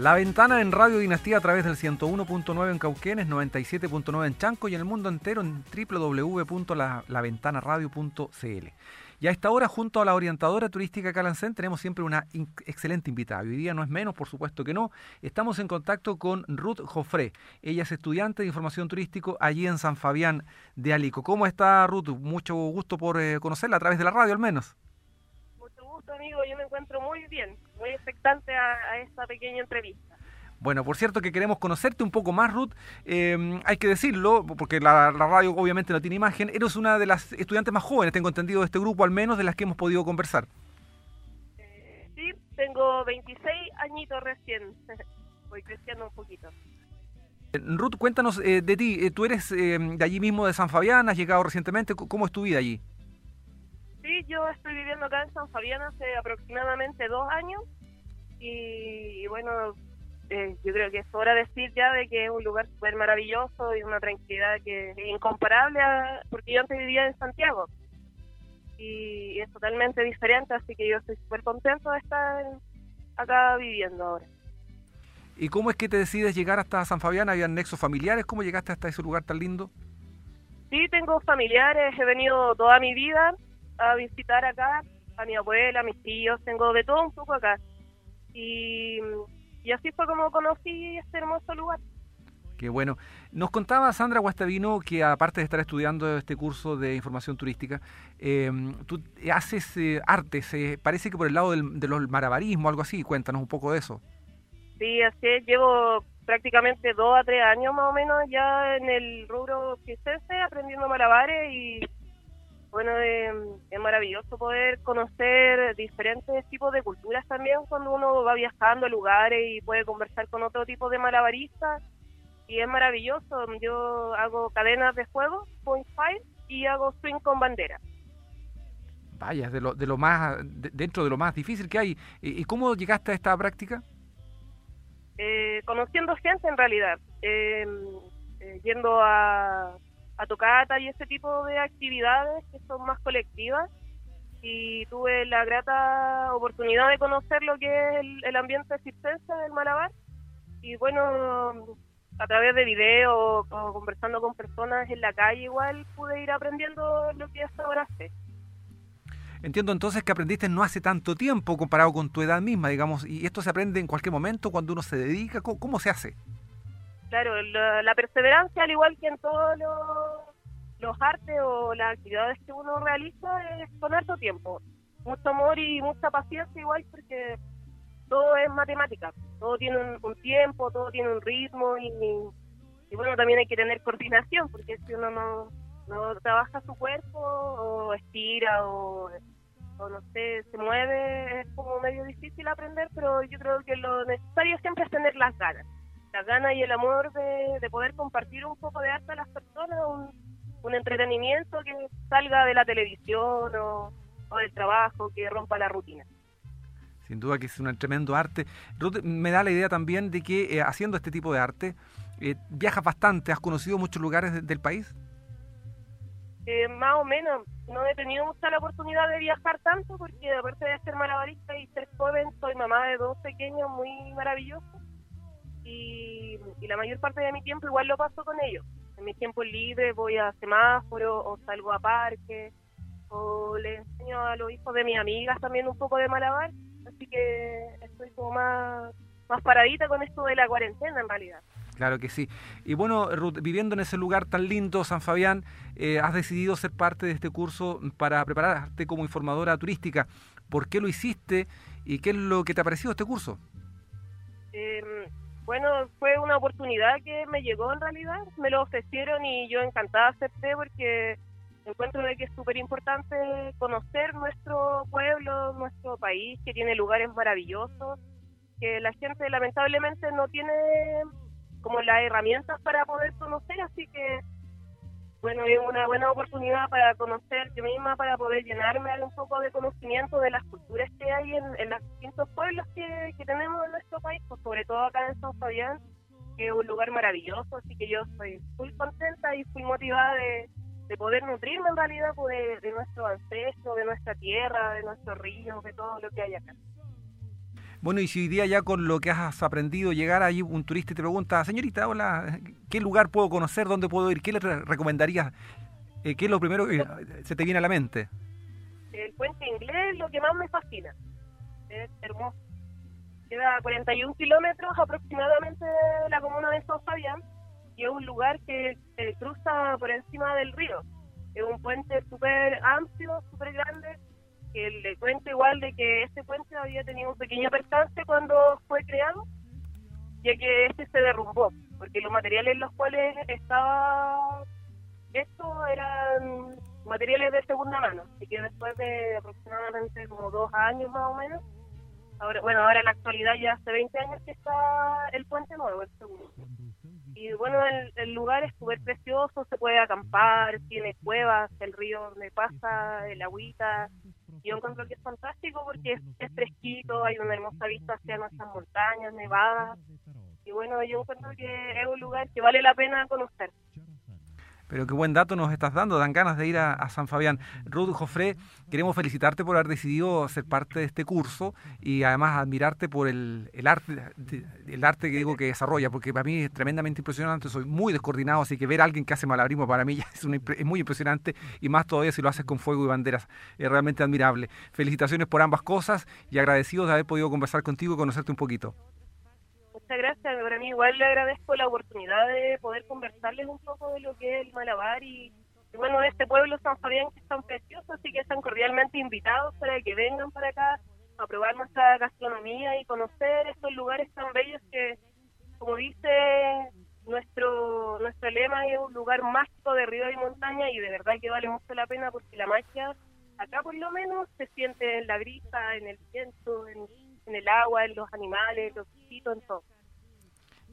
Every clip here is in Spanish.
La ventana en Radio Dinastía a través del 101.9 en Cauquenes, 97.9 en Chanco y en el mundo entero en www.laventanaradio.cl. Y a esta hora, junto a la orientadora turística Calancén, tenemos siempre una excelente invitada. Hoy día no es menos, por supuesto que no. Estamos en contacto con Ruth Jofré. Ella es estudiante de información turístico allí en San Fabián de Alico. ¿Cómo está Ruth? Mucho gusto por eh, conocerla a través de la radio, al menos amigo, yo me encuentro muy bien, muy expectante a, esta pequeña entrevista. Bueno, por cierto que queremos conocerte un poco más, Ruth. Em, hay que decirlo, porque la, radio obviamente no tiene imagen. Eres una de las estudiantes más jóvenes, tengo entendido, de este grupo, al menos de las que hemos podido conversar. Eh, sí, tengo 26 añitos recién. Voy creciendo un poquito. Ruth, cuéntanos eh, de ti. Eh, tú eres de allí mismo, de San Fabián, has llegado recientemente. ¿Cómo es tu vida allí? Yo estoy viviendo acá en San Fabián hace aproximadamente dos años y, bueno, eh, yo creo que es hora de decir ya de que es un lugar súper maravilloso y una tranquilidad que es incomparable porque yo antes vivía en Santiago y es totalmente diferente, así que yo estoy súper contento de estar acá viviendo ahora. ¿Y cómo es que te decides llegar hasta San Fabián? ¿Habían nexos familiares? ¿Cómo llegaste hasta ese lugar tan lindo? Sí, tengo familiares, he venido toda mi vida a visitar acá a mi abuela, a mis tíos, tengo de todo un poco acá. Y, así fue como conocí este hermoso lugar. Qué bueno. Nos contaba Sandra Guastavino que aparte de estar estudiando este curso de información turística, em, tú haces eh, artes, eh, parece que por el lado del, de los algo así. Cuéntanos un poco de eso. Sí, así es. Llevo prácticamente dos a tres años más o menos ya en el rubro circense aprendiendo malabares y bueno, es maravilloso poder conocer diferentes tipos de culturas también cuando uno va viajando a lugares y puede conversar con otro tipo de malabaristas. Y es maravilloso. Yo hago cadenas de juego, point five, y hago swing con bandera. Vaya, de lo, de lo más, dentro de lo más difícil que hay. ¿Y cómo llegaste a esta práctica? Eh, conociendo gente en realidad. Eh, eh, yendo a a tocata y ese tipo de actividades que son más colectivas y tuve la grata oportunidad de conocer lo que es el, ambiente circense del Malabar y bueno, a través de videos o conversando con personas en la calle igual pude ir aprendiendo lo que hasta ahora sé. Entiendo entonces que aprendiste no hace tanto tiempo comparado con tu edad misma, digamos, y esto se aprende en cualquier momento cuando uno se dedica, cómo se hace? Claro, la, perseverancia, al igual que en todos los, artes o las actividades que uno realiza, es con harto tiempo. Mucho amor y mucha paciencia, igual, porque todo es matemática. Todo tiene un, tiempo, todo tiene un ritmo y, bueno, también hay que tener coordinación, porque si uno no, no trabaja su cuerpo o estira o no sé, se mueve, es como medio difícil aprender, pero yo creo que lo necesario siempre es tener las ganas la gana y el amor de, poder compartir un poco de arte a las personas, un, entretenimiento que salga de la televisión o, del trabajo, que rompa la rutina. Sin duda que es un tremendo arte. Ruth, me da la idea también de que eh, haciendo este tipo de arte, eh, viajas bastante, ¿has conocido muchos lugares del país? Eh, más o menos, no he tenido mucha la oportunidad de viajar tanto porque aparte de ser malabarista y ser joven, soy mamá de dos pequeños muy maravillosos y, la mayor parte de mi tiempo igual lo paso con ellos. En mi tiempo libre voy a semáforo o salgo a parque o le enseño a los hijos de mis amigas también un poco de malabar, así que estoy como más, más paradita con esto de la cuarentena en realidad. Claro que sí. Y bueno, Ruth, viviendo en ese lugar tan lindo, San Fabián, eh, has decidido ser parte de este curso para prepararte como informadora turística. ¿Por qué lo hiciste y qué es lo que te ha parecido este curso? Eh, bueno, fue una oportunidad que me llegó en realidad, me lo ofrecieron y yo encantada acepté porque encuentro de que es súper importante conocer nuestro pueblo, nuestro país, que tiene lugares maravillosos, que la gente lamentablemente no tiene como las herramientas para poder conocer, así que bueno, es una buena oportunidad para conocer yo misma, para poder llenarme un poco de conocimiento de las culturas que hay en, los distintos pueblos que, tenemos en nuestro país, pues sobre todo acá en San Fabián, que es un lugar maravilloso, así que yo estoy muy contenta y muy motivada de, poder nutrirme en realidad pues, de, nuestro ancestro, de nuestra tierra, de nuestros ríos, de todo lo que hay acá. Bueno, y si hoy día ya con lo que has aprendido, llegar ahí un turista y te pregunta, señorita, hola, ¿qué lugar puedo conocer? ¿Dónde puedo ir? ¿Qué le recomendarías? Eh, ¿Qué es lo primero que se te viene a la mente? El puente inglés es lo que más me fascina. Es hermoso. Queda a 41 kilómetros aproximadamente de la comuna de San Fabián y es un lugar que se cruza por encima del río. Es un puente súper amplio, súper grande, que le cuento igual de que este puente había tenido un pequeño percance cuando fue creado, ya que este se derrumbó, porque los materiales en los cuales estaba esto eran materiales de segunda mano, así que después de aproximadamente como dos años más o menos, ahora bueno, ahora en la actualidad ya hace 20 años que está el puente nuevo, el segundo. Y bueno, el, lugar es súper precioso, se puede acampar, tiene cuevas, el río donde pasa, el agüita, yo encuentro que es fantástico porque es, fresquito, hay una hermosa vista hacia nuestras montañas nevadas. Y bueno, yo encuentro que es un lugar que vale la pena conocer. Pero qué buen dato nos estás dando, dan ganas de ir a, San Fabián. Ruth Jofré, queremos felicitarte por haber decidido ser parte de este curso y además admirarte por el, arte el arte que digo que desarrolla, porque para mí es tremendamente impresionante, soy muy descoordinado, así que ver a alguien que hace malabarismo para mí es, es muy impresionante y más todavía si lo haces con fuego y banderas, es realmente admirable. Felicitaciones por ambas cosas y agradecidos de haber podido conversar contigo y conocerte un poquito muchas gracias. Para mí igual le agradezco la oportunidad de poder conversarles un poco de lo que es el malabar y, bueno, de este pueblo San Fabián que es tan precioso, así que están cordialmente invitados para que vengan para acá a probar nuestra gastronomía y conocer estos lugares tan bellos que, como dice nuestro nuestro lema, es un lugar mágico de río y montaña y de verdad que vale mucho la pena porque la magia acá por lo menos se siente en la brisa, en el viento, en, en el agua, en los animales, los bichitos, en todo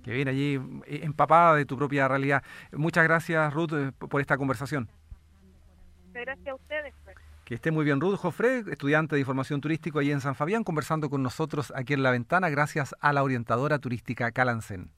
que viene allí eh, empapada de tu propia realidad. Muchas gracias, Ruth, eh, por esta conversación. Gracias a ustedes. Pues. Que esté muy bien, Ruth Jofre, estudiante de información turística allí en San Fabián, conversando con nosotros aquí en La Ventana, gracias a la orientadora turística Calancén.